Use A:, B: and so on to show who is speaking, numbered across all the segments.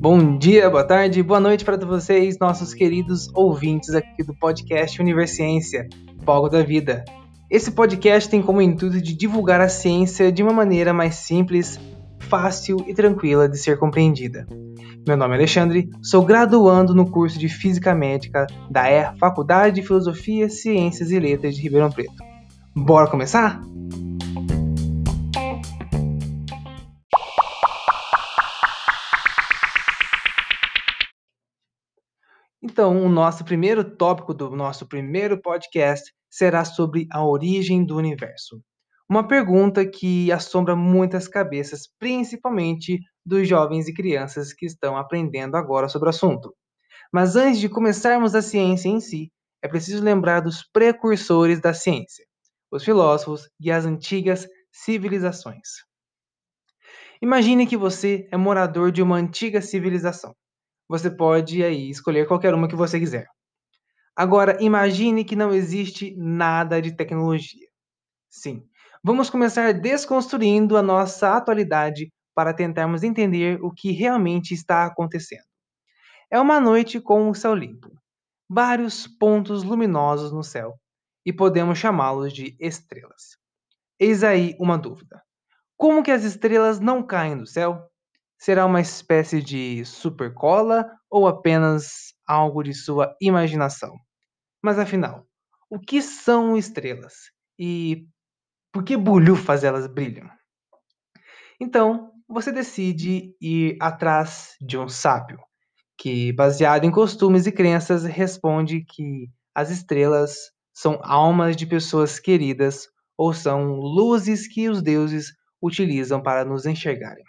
A: Bom dia, boa tarde, boa noite para vocês, nossos queridos ouvintes aqui do podcast Universiência, Palco da Vida. Esse podcast tem como intuito de divulgar a ciência de uma maneira mais simples, fácil e tranquila de ser compreendida. Meu nome é Alexandre, sou graduando no curso de Física Médica da ER Faculdade de Filosofia, Ciências e Letras de Ribeirão Preto. Bora começar? Então, o nosso primeiro tópico do nosso primeiro podcast será sobre a origem do universo. Uma pergunta que assombra muitas cabeças, principalmente dos jovens e crianças que estão aprendendo agora sobre o assunto. Mas antes de começarmos a ciência em si, é preciso lembrar dos precursores da ciência, os filósofos e as antigas civilizações. Imagine que você é morador de uma antiga civilização você pode aí escolher qualquer uma que você quiser. Agora, imagine que não existe nada de tecnologia. Sim, vamos começar desconstruindo a nossa atualidade para tentarmos entender o que realmente está acontecendo. É uma noite com o céu limpo, vários pontos luminosos no céu, e podemos chamá-los de estrelas. Eis aí uma dúvida: como que as estrelas não caem do céu? Será uma espécie de supercola ou apenas algo de sua imaginação? Mas afinal, o que são estrelas e por que bulhufas elas brilham? Então, você decide ir atrás de um sábio, que, baseado em costumes e crenças, responde que as estrelas são almas de pessoas queridas ou são luzes que os deuses utilizam para nos enxergarem.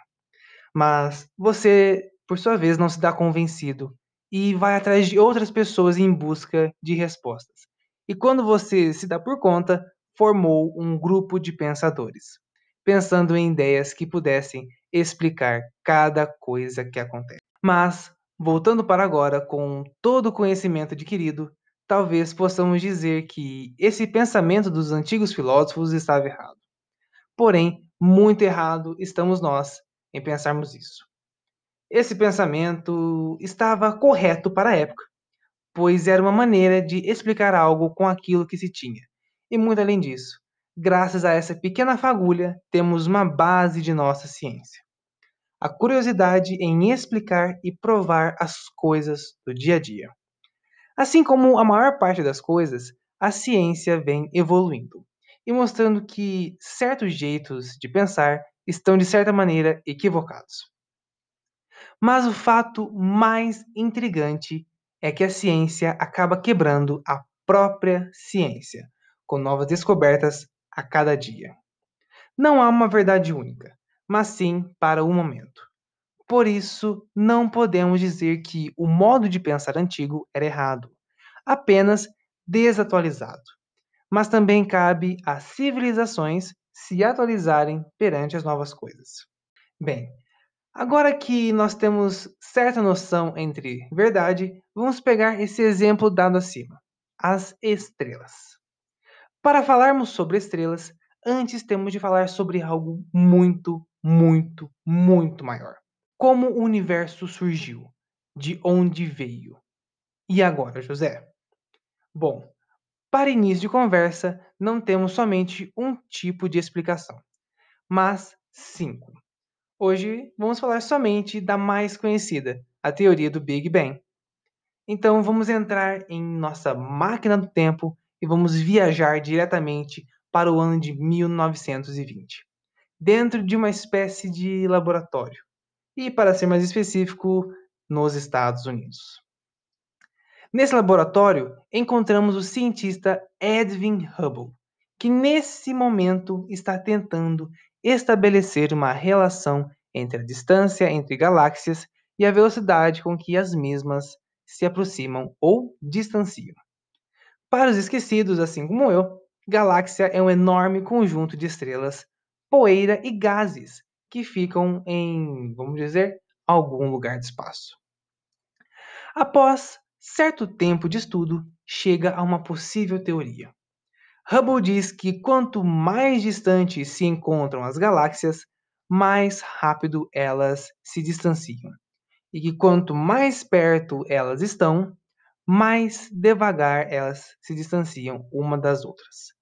A: Mas você, por sua vez, não se dá convencido e vai atrás de outras pessoas em busca de respostas. E quando você se dá por conta, formou um grupo de pensadores, pensando em ideias que pudessem explicar cada coisa que acontece. Mas, voltando para agora, com todo o conhecimento adquirido, talvez possamos dizer que esse pensamento dos antigos filósofos estava errado. Porém, muito errado estamos nós em pensarmos isso. Esse pensamento estava correto para a época, pois era uma maneira de explicar algo com aquilo que se tinha. E muito além disso, graças a essa pequena fagulha, temos uma base de nossa ciência. A curiosidade em explicar e provar as coisas do dia a dia. Assim como a maior parte das coisas, a ciência vem evoluindo e mostrando que certos jeitos de pensar estão, de certa maneira, equivocados. Mas o fato mais intrigante é que a ciência acaba quebrando a própria ciência, com novas descobertas a cada dia. Não há uma verdade única, mas sim para o momento. Por isso, não podemos dizer que o modo de pensar antigo era errado, apenas desatualizado. Mas também cabe às civilizações se atualizarem perante as novas coisas. Bem, agora que nós temos certa noção entre verdade, vamos pegar esse exemplo dado acima: as estrelas. Para falarmos sobre estrelas, antes temos de falar sobre algo muito, muito, muito maior. Como o universo surgiu? De onde veio? E agora, José? Bom, para início de conversa, não temos somente um tipo de explicação, mas cinco. Hoje vamos falar somente da mais conhecida, a teoria do Big Bang. Então vamos entrar em nossa máquina do tempo e vamos viajar diretamente para o ano de 1920, dentro de uma espécie de laboratório, e para ser mais específico, nos Estados Unidos. Nesse laboratório, encontramos o cientista Edwin Hubble, que nesse momento está tentando estabelecer uma relação entre a distância entre galáxias e a velocidade com que as mesmas se aproximam ou distanciam. Para os esquecidos, assim como eu, galáxia é um enorme conjunto de estrelas, poeira e gases que ficam em, vamos dizer, algum lugar do espaço. Após certo tempo de estudo, chega a uma possível teoria. Hubble diz que quanto mais distantes se encontram as galáxias, mais rápido elas se distanciam. E que quanto mais perto elas estão, mais devagar elas se distanciam uma das outras,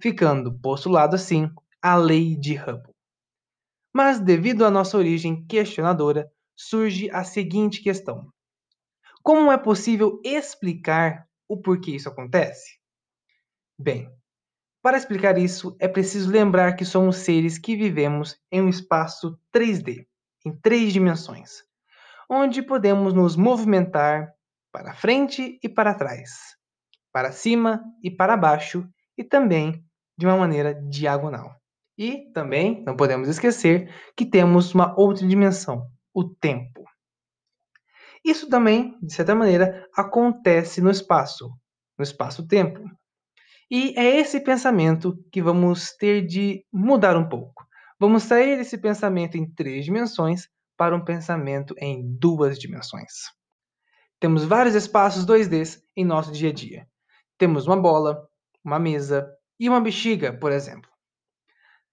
A: ficando postulado assim a lei de Hubble. Mas devido à nossa origem questionadora, surge a seguinte questão: Como é possível explicar o porquê isso acontece? Bem, para explicar isso, é preciso lembrar que somos seres que vivemos em um espaço 3D, em três dimensões, onde podemos nos movimentar para frente e para trás, para cima e para baixo, e também de uma maneira diagonal. E também não podemos esquecer que temos uma outra dimensão, o tempo. Isso também, de certa maneira, acontece no espaço, no espaço-tempo. E é esse pensamento que vamos ter de mudar um pouco. Vamos sair desse pensamento em três dimensões para um pensamento em duas dimensões. Temos vários espaços 2D em nosso dia a dia. Temos uma bola, uma mesa e uma bexiga, por exemplo.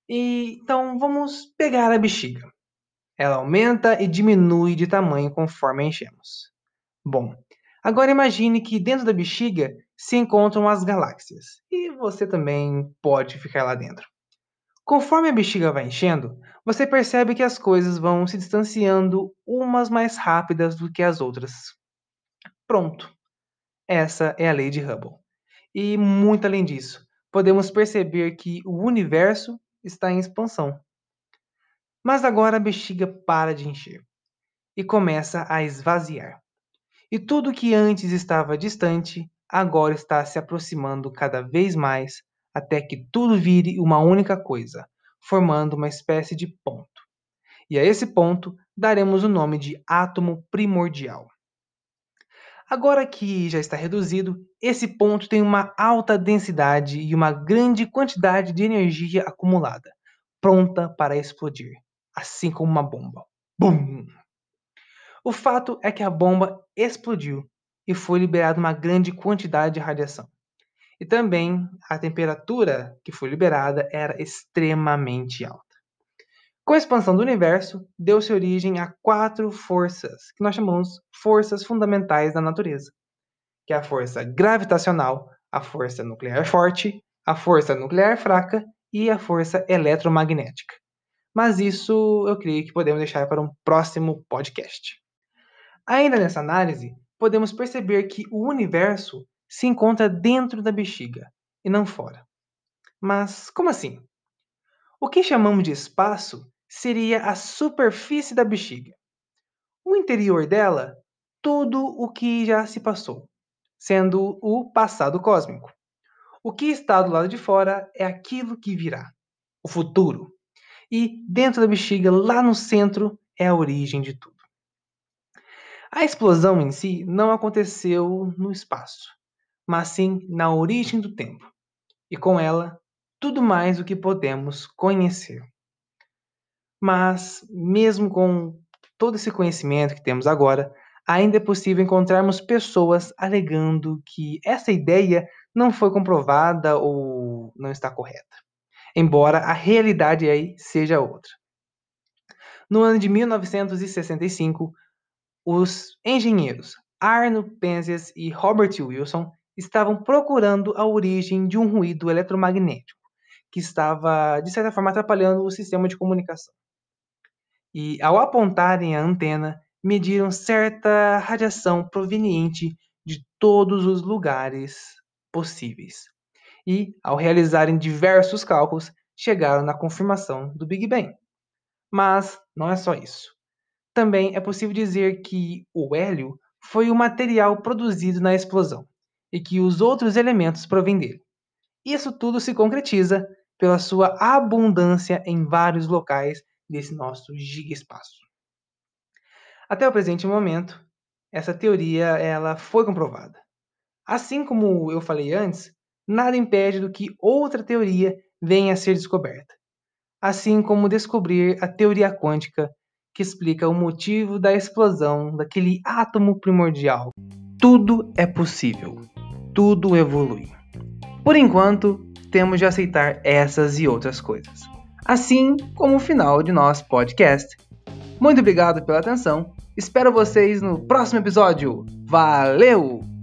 A: E, então vamos pegar a bexiga. Ela aumenta e diminui de tamanho conforme enchemos. Bom, agora imagine que dentro da bexiga se encontram as galáxias, e você também pode ficar lá dentro. Conforme a bexiga vai enchendo, você percebe que as coisas vão se distanciando umas mais rápidas do que as outras. Pronto. Essa é a lei de Hubble. E muito além disso, podemos perceber que o universo está em expansão. Mas agora a bexiga para de encher e começa a esvaziar. E tudo que antes estava distante agora está se aproximando cada vez mais até que tudo vire uma única coisa, formando uma espécie de ponto. E a esse ponto daremos o nome de átomo primordial. Agora que já está reduzido, esse ponto tem uma alta densidade e uma grande quantidade de energia acumulada, pronta para explodir, assim como uma bomba. Bum! O fato é que a bomba explodiu e foi liberada uma grande quantidade de radiação. E também a temperatura que foi liberada era extremamente alta. Com a expansão do universo, deu-se origem a quatro forças, que nós chamamos forças fundamentais da natureza, que é a força gravitacional, a força nuclear forte, a força nuclear fraca e a força eletromagnética. Mas isso eu creio que podemos deixar para um próximo podcast. Ainda nessa análise, podemos perceber que o universo se encontra dentro da bexiga e não fora. Mas como assim? O que chamamos de espaço seria a superfície da bexiga. O interior dela, tudo o que já se passou, sendo o passado cósmico. O que está do lado de fora é aquilo que virá, o futuro. E dentro da bexiga, lá no centro, é a origem de tudo. A explosão em si não aconteceu no espaço, mas sim na origem do tempo, e com ela, tudo mais o que podemos conhecer. Mas, mesmo com todo esse conhecimento que temos agora, ainda é possível encontrarmos pessoas alegando que essa ideia não foi comprovada ou não está correta, embora a realidade aí seja outra. No ano de 1965, os engenheiros Arno Penzias e Robert Wilson estavam procurando a origem de um ruído eletromagnético que estava, de certa forma, atrapalhando o sistema de comunicação e, ao apontarem a antena, mediram certa radiação proveniente de todos os lugares possíveis. E, ao realizarem diversos cálculos, chegaram na confirmação do Big Bang. Mas não é só isso. Também é possível dizer que o hélio foi o material produzido na explosão e que os outros elementos provêm dele. Isso tudo se concretiza pela sua abundância em vários locais desse nosso gigaespaço. Até o presente momento, essa teoria ela foi comprovada. Assim como eu falei antes, nada impede do que outra teoria venha a ser descoberta. Assim como descobrir a teoria quântica que explica o motivo da explosão daquele átomo primordial. Tudo é possível. Tudo evolui. Por enquanto, temos de aceitar essas e outras coisas. assim como o final de nosso podcast. Muito obrigado pela atenção. Espero vocês no próximo episódio. Valeu!